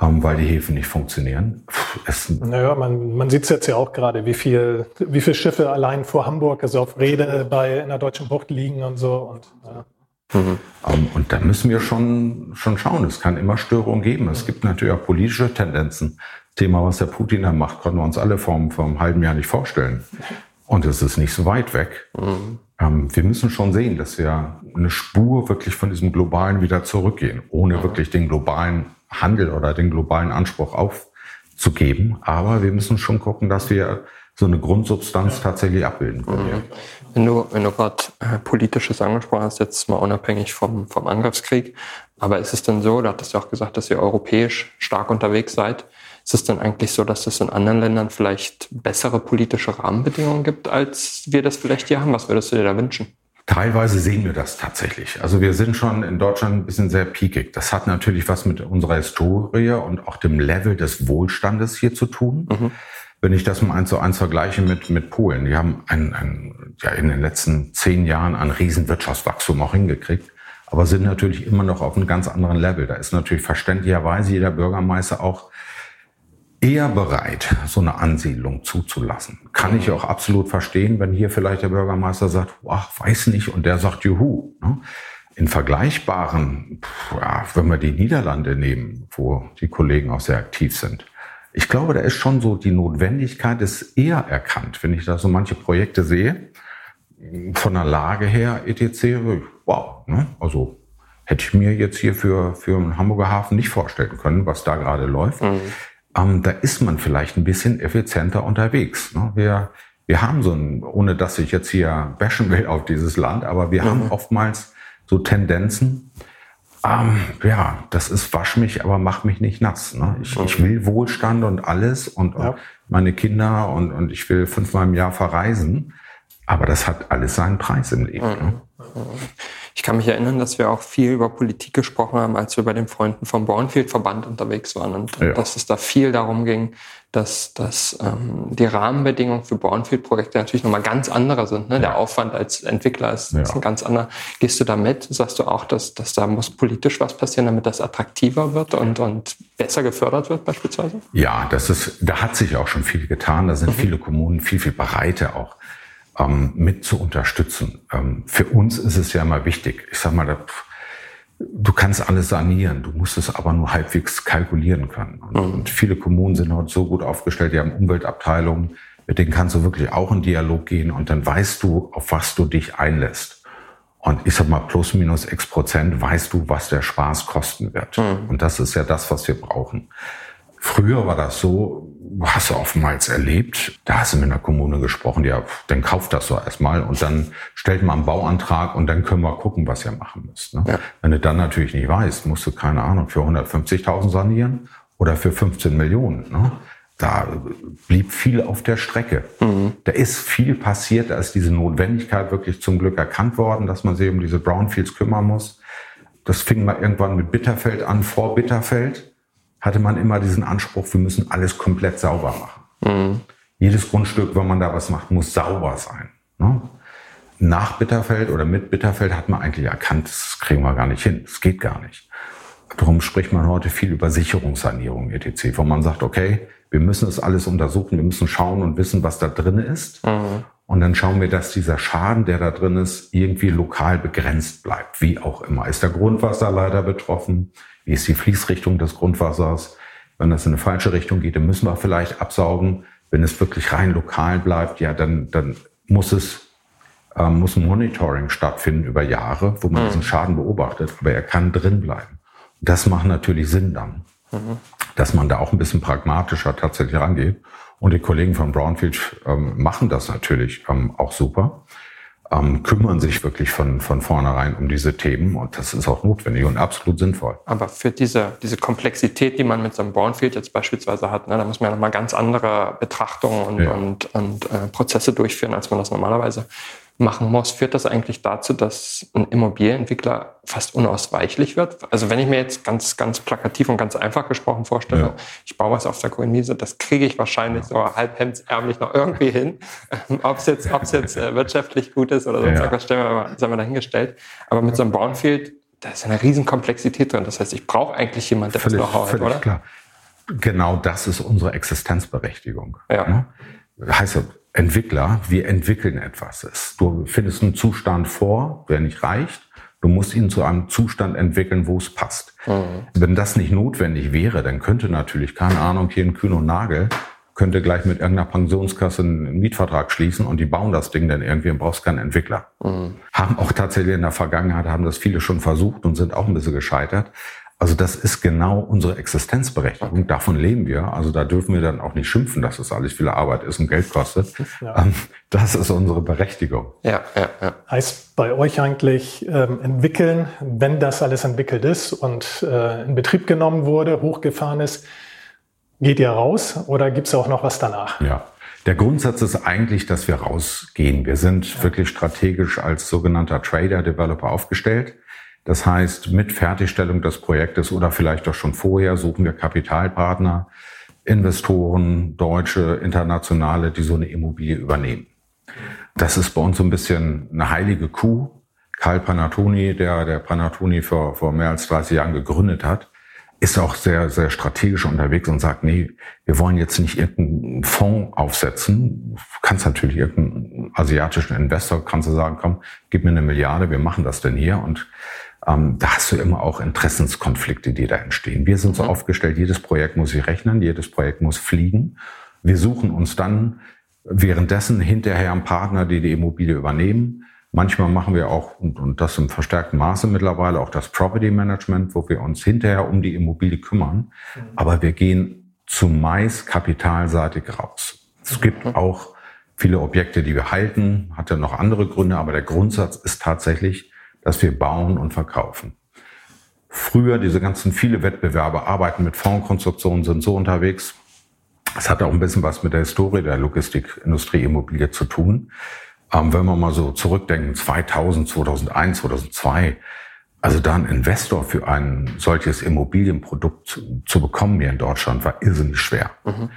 ähm, weil die Häfen nicht funktionieren. Es naja, man, man sieht es jetzt ja auch gerade, wie viel, wie viele Schiffe allein vor Hamburg, also auf Rede bei in der deutschen Bucht liegen und so. Und, ja. Mhm. Um, ähm, und da müssen wir schon, schon schauen. Es kann immer Störungen geben. Es gibt natürlich auch politische Tendenzen. Thema, was der Putin da macht, konnten wir uns alle vor, vor einem halben Jahr nicht vorstellen. Und es ist nicht so weit weg. Mhm. Ähm, wir müssen schon sehen, dass wir eine Spur wirklich von diesem Globalen wieder zurückgehen, ohne mhm. wirklich den globalen Handel oder den globalen Anspruch aufzugeben. Aber wir müssen schon gucken, dass wir so eine Grundsubstanz tatsächlich abbilden können. Mhm. Wenn du, wenn du gerade äh, Politisches angesprochen hast, jetzt mal unabhängig vom, vom Angriffskrieg, aber ist es denn so, da hattest du auch gesagt, dass ihr europäisch stark unterwegs seid, ist es denn eigentlich so, dass es in anderen Ländern vielleicht bessere politische Rahmenbedingungen gibt, als wir das vielleicht hier haben? Was würdest du dir da wünschen? Teilweise sehen wir das tatsächlich. Also wir sind schon in Deutschland ein bisschen sehr piekig. Das hat natürlich was mit unserer Historie und auch dem Level des Wohlstandes hier zu tun. Mhm. Wenn ich das mal eins zu eins vergleiche mit, mit Polen, die haben ein, ein, ja, in den letzten zehn Jahren ein Riesenwirtschaftswachstum auch hingekriegt, aber sind natürlich immer noch auf einem ganz anderen Level. Da ist natürlich verständlicherweise jeder Bürgermeister auch eher bereit, so eine Ansiedlung zuzulassen. Kann ich auch absolut verstehen, wenn hier vielleicht der Bürgermeister sagt, ach, weiß nicht, und der sagt, juhu. Ne? In vergleichbaren, ja, wenn wir die Niederlande nehmen, wo die Kollegen auch sehr aktiv sind, ich glaube, da ist schon so die Notwendigkeit ist eher erkannt, wenn ich da so manche Projekte sehe, von der Lage her, etc., wow, ne? also hätte ich mir jetzt hier für, für einen Hamburger Hafen nicht vorstellen können, was da gerade läuft. Mhm ähm, da ist man vielleicht ein bisschen effizienter unterwegs. Ne? Wir, wir haben so ein, ohne dass ich jetzt hier bashen will auf dieses Land, aber wir mhm. haben oftmals so Tendenzen, ähm, ja, das ist wasch mich, aber mach mich nicht nass. Ne? Ich, ich will Wohlstand und alles und, ja. und meine Kinder und, und ich will fünfmal im Jahr verreisen. Aber das hat alles seinen Preis im Leben. Ne? Mhm. Ich kann mich erinnern, dass wir auch viel über Politik gesprochen haben, als wir bei den Freunden vom Brownfield-Verband unterwegs waren und ja. dass es da viel darum ging, dass, dass ähm, die Rahmenbedingungen für Brownfield-Projekte natürlich nochmal ganz andere sind. Ne? Ja. Der Aufwand als Entwickler ist, ja. ist, ein ganz anderer. Gehst du da mit? Sagst du auch, dass, dass da muss politisch was passieren, damit das attraktiver wird und, und besser gefördert wird beispielsweise? Ja, das ist, da hat sich auch schon viel getan. Da sind mhm. viele Kommunen viel, viel bereiter auch ähm, mit zu unterstützen. Ähm, für uns ist es ja immer wichtig. Ich sag mal, da, du kannst alles sanieren, du musst es aber nur halbwegs kalkulieren können. Und, mhm. und, viele Kommunen sind heute so gut aufgestellt, die haben Umweltabteilungen, mit denen kannst du wirklich auch in Dialog gehen und dann weißt du, auf was du dich einlässt. Und ich sag mal, plus minus x Prozent weißt du, was der Spaß kosten wird. Mhm. Und das ist ja das, was wir brauchen. Früher war das so, hast du oftmals erlebt, da hast du mit einer Kommune gesprochen, ja, dann kauft das so erstmal und dann stellt man einen Bauantrag und dann können wir gucken, was ihr machen müsst. Ne? Ja. Wenn du dann natürlich nicht weißt, musst du, keine Ahnung, für 150.000 sanieren oder für 15 Millionen. Ne? Da blieb viel auf der Strecke. Mhm. Da ist viel passiert, da ist diese Notwendigkeit wirklich zum Glück erkannt worden, dass man sich um diese Brownfields kümmern muss. Das fing mal irgendwann mit Bitterfeld an, vor Bitterfeld hatte man immer diesen Anspruch, wir müssen alles komplett sauber machen. Mhm. Jedes Grundstück, wenn man da was macht, muss sauber sein. Ne? Nach Bitterfeld oder mit Bitterfeld hat man eigentlich erkannt, das kriegen wir gar nicht hin, das geht gar nicht. Darum spricht man heute viel über Sicherungssanierung etc., wo man sagt, okay, wir müssen das alles untersuchen, wir müssen schauen und wissen, was da drin ist. Mhm. Und dann schauen wir, dass dieser Schaden, der da drin ist, irgendwie lokal begrenzt bleibt, wie auch immer. Ist der Grundwasserleiter betroffen? Wie ist die Fließrichtung des Grundwassers? Wenn das in eine falsche Richtung geht, dann müssen wir vielleicht absaugen. Wenn es wirklich rein lokal bleibt, ja, dann, dann muss es ähm, muss ein Monitoring stattfinden über Jahre, wo man mhm. diesen Schaden beobachtet, aber er kann drin bleiben. Das macht natürlich Sinn dann, mhm. dass man da auch ein bisschen pragmatischer tatsächlich rangeht. Und die Kollegen von Brownfield ähm, machen das natürlich ähm, auch super ähm, kümmern sich wirklich von, von vornherein um diese Themen und das ist auch notwendig und absolut sinnvoll. Aber für diese, diese Komplexität, die man mit so einem Brownfield jetzt beispielsweise hat, ne, da muss man ja nochmal ganz andere Betrachtungen und, ja. und, und äh, Prozesse durchführen, als man das normalerweise machen muss, führt das eigentlich dazu, dass ein Immobilienentwickler fast unausweichlich wird? Also wenn ich mir jetzt ganz, ganz plakativ und ganz einfach gesprochen vorstelle, ja. ich baue was auf der grünen Wiese, das kriege ich wahrscheinlich so halbhemdsärmlich noch irgendwie hin. ob es jetzt, ob's jetzt äh, wirtschaftlich gut ist oder sonst ja. irgendwas, stellen wir mal, sagen wir dahingestellt. Aber mit so einem Brownfield, da ist eine riesen Komplexität drin. Das heißt, ich brauche eigentlich jemanden, der völlig, das Know-how hat, oder? Klar. Genau das ist unsere Existenzberechtigung. Ja. Ne? Heißt ja, Entwickler, wir entwickeln etwas. Du findest einen Zustand vor, der nicht reicht. Du musst ihn zu einem Zustand entwickeln, wo es passt. Mhm. Wenn das nicht notwendig wäre, dann könnte natürlich, keine Ahnung, hier ein Kühn und Nagel, könnte gleich mit irgendeiner Pensionskasse einen Mietvertrag schließen und die bauen das Ding dann irgendwie und brauchst keinen Entwickler. Mhm. Haben auch tatsächlich in der Vergangenheit, haben das viele schon versucht und sind auch ein bisschen gescheitert. Also das ist genau unsere Existenzberechtigung. Davon leben wir. Also da dürfen wir dann auch nicht schimpfen, dass das alles viel Arbeit ist und Geld kostet. Ja. Ähm, das ist unsere Berechtigung. Ja, ja, ja. Heißt bei euch eigentlich ähm, entwickeln, wenn das alles entwickelt ist und äh, in Betrieb genommen wurde, hochgefahren ist, geht ihr raus oder gibt es auch noch was danach? Ja. Der Grundsatz ist eigentlich, dass wir rausgehen. Wir sind ja. wirklich strategisch als sogenannter Trader, Developer aufgestellt. Das heißt, mit Fertigstellung des Projektes oder vielleicht auch schon vorher suchen wir Kapitalpartner, Investoren, deutsche, internationale, die so eine Immobilie übernehmen. Das ist bei uns so ein bisschen eine heilige Kuh. Karl Panatoni, der der Panatoni vor, vor mehr als 30 Jahren gegründet hat, ist auch sehr, sehr strategisch unterwegs und sagt, nee, wir wollen jetzt nicht irgendeinen Fonds aufsetzen. Kannst natürlich irgendeinen asiatischen Investor, kannst du sagen, komm, gib mir eine Milliarde, wir machen das denn hier. Und ähm, da hast du immer auch Interessenskonflikte, die da entstehen. Wir sind so mhm. aufgestellt, jedes Projekt muss sich rechnen, jedes Projekt muss fliegen. Wir suchen uns dann währenddessen hinterher einen Partner, die die Immobilie übernehmen. Manchmal machen wir auch, und, und das im verstärkten Maße mittlerweile, auch das Property Management, wo wir uns hinterher um die Immobilie kümmern. Mhm. Aber wir gehen zumeist kapitalseitig raus. Es gibt mhm. auch viele Objekte, die wir halten, hat ja noch andere Gründe, aber der Grundsatz ist tatsächlich, dass wir bauen und verkaufen. Früher, diese ganzen viele Wettbewerbe arbeiten mit Fondskonstruktionen, sind so unterwegs. Es hat auch ein bisschen was mit der Historie der Logistikindustrie Immobilie zu tun. Ähm, wenn wir mal so zurückdenken, 2000, 2001, 2002, also da einen Investor für ein solches Immobilienprodukt zu, zu bekommen hier in Deutschland war irrsinnig schwer. Mhm.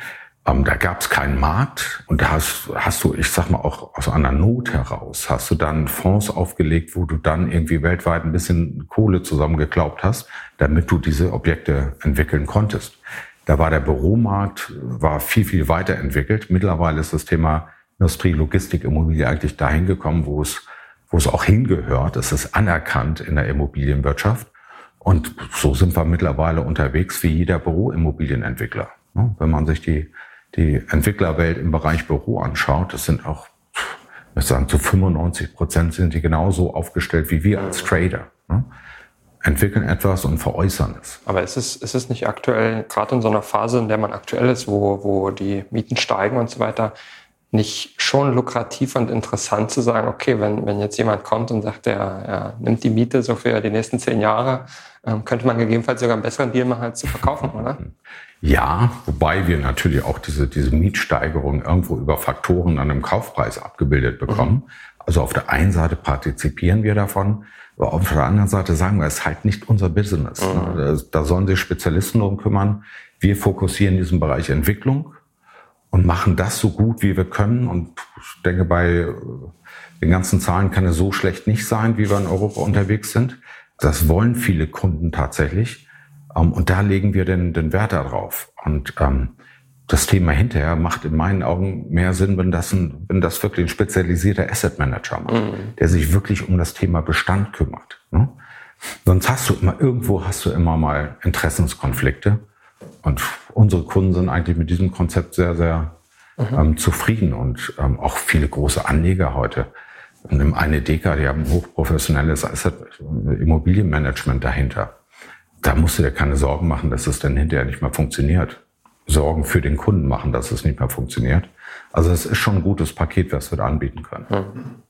Ähm, da gab es keinen Markt und da hast, hast du, ich sag mal auch aus einer Not heraus, hast du dann Fonds aufgelegt, wo du dann irgendwie weltweit ein bisschen Kohle zusammengeklaubt hast, damit du diese Objekte entwickeln konntest. Da war der Büromarkt war viel, viel weiterentwickelt. Mittlerweile ist das Thema Industrie, Logistik, Immobilie eigentlich dahin gekommen, wo es, wo es auch hingehört. Es ist anerkannt in der Immobilienwirtschaft. Und so sind wir mittlerweile unterwegs wie jeder Büroimmobilienentwickler. Wenn man sich die, die Entwicklerwelt im Bereich Büro anschaut, das sind auch, ich würde sagen, zu 95 Prozent sind die genauso aufgestellt wie wir als Trader entwickeln etwas und veräußern es. Aber ist es, ist es nicht aktuell, gerade in so einer Phase, in der man aktuell ist, wo, wo die Mieten steigen und so weiter, nicht schon lukrativ und interessant zu sagen, okay, wenn, wenn jetzt jemand kommt und sagt, er, er nimmt die Miete so für die nächsten zehn Jahre, ähm, könnte man gegebenenfalls sogar einen besseren Deal machen, als zu verkaufen, oder? Ja, wobei wir natürlich auch diese, diese Mietsteigerung irgendwo über Faktoren an einem Kaufpreis abgebildet bekommen. Mhm. Also auf der einen Seite partizipieren wir davon, aber auf der anderen Seite sagen wir, es ist halt nicht unser Business. Mhm. Da, da sollen sich Spezialisten drum kümmern. Wir fokussieren in diesem Bereich Entwicklung und machen das so gut, wie wir können. Und ich denke, bei äh, den ganzen Zahlen kann es so schlecht nicht sein, wie wir in Europa unterwegs sind. Das wollen viele Kunden tatsächlich. Ähm, und da legen wir den, den Wert darauf. Und ähm, das Thema hinterher macht in meinen Augen mehr Sinn, wenn das, ein, wenn das wirklich ein spezialisierter Asset Manager macht, mhm. der sich wirklich um das Thema Bestand kümmert. Ne? Sonst hast du immer, irgendwo hast du immer mal Interessenskonflikte. Und unsere Kunden sind eigentlich mit diesem Konzept sehr, sehr mhm. ähm, zufrieden und ähm, auch viele große Anleger heute. Und im eine Deka, die haben ein hochprofessionelles Asset Immobilienmanagement dahinter. Da musst du dir keine Sorgen machen, dass es dann hinterher nicht mehr funktioniert. Sorgen für den Kunden machen, dass es nicht mehr funktioniert. Also es ist schon ein gutes Paket, was wir da anbieten können. Mhm.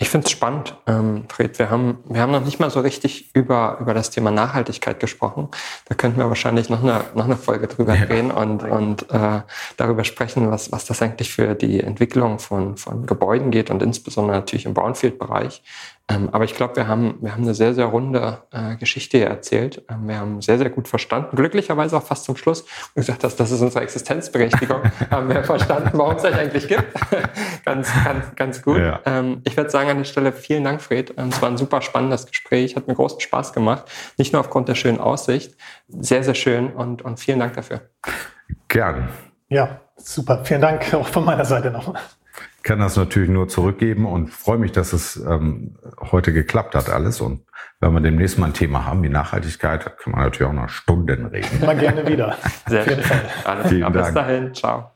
Ich finde es spannend, ähm, Fred. Wir haben, wir haben noch nicht mal so richtig über, über das Thema Nachhaltigkeit gesprochen. Da könnten wir wahrscheinlich noch eine, noch eine Folge drüber ja. drehen und, und äh, darüber sprechen, was, was das eigentlich für die Entwicklung von, von Gebäuden geht und insbesondere natürlich im Brownfield-Bereich. Ähm, aber ich glaube, wir haben, wir haben eine sehr, sehr runde äh, Geschichte erzählt. Ähm, wir haben sehr, sehr gut verstanden, glücklicherweise auch fast zum Schluss, und gesagt, dass das ist unsere Existenzberechtigung, haben wir verstanden, warum es euch eigentlich gibt. ganz, ganz, ganz gut. Ja. Ähm, ich würde sagen an der Stelle vielen Dank, Fred. Ähm, es war ein super spannendes Gespräch, hat mir großen Spaß gemacht. Nicht nur aufgrund der schönen Aussicht. Sehr, sehr schön und, und vielen Dank dafür. Gern. Ja, super. Vielen Dank auch von meiner Seite nochmal kann das natürlich nur zurückgeben und freue mich, dass es ähm, heute geklappt hat alles. Und wenn wir demnächst mal ein Thema haben wie Nachhaltigkeit, kann man natürlich auch noch Stunden reden. Mal gerne wieder. Sehr schön. Alles Vielen Dank. Bis dahin. Ciao.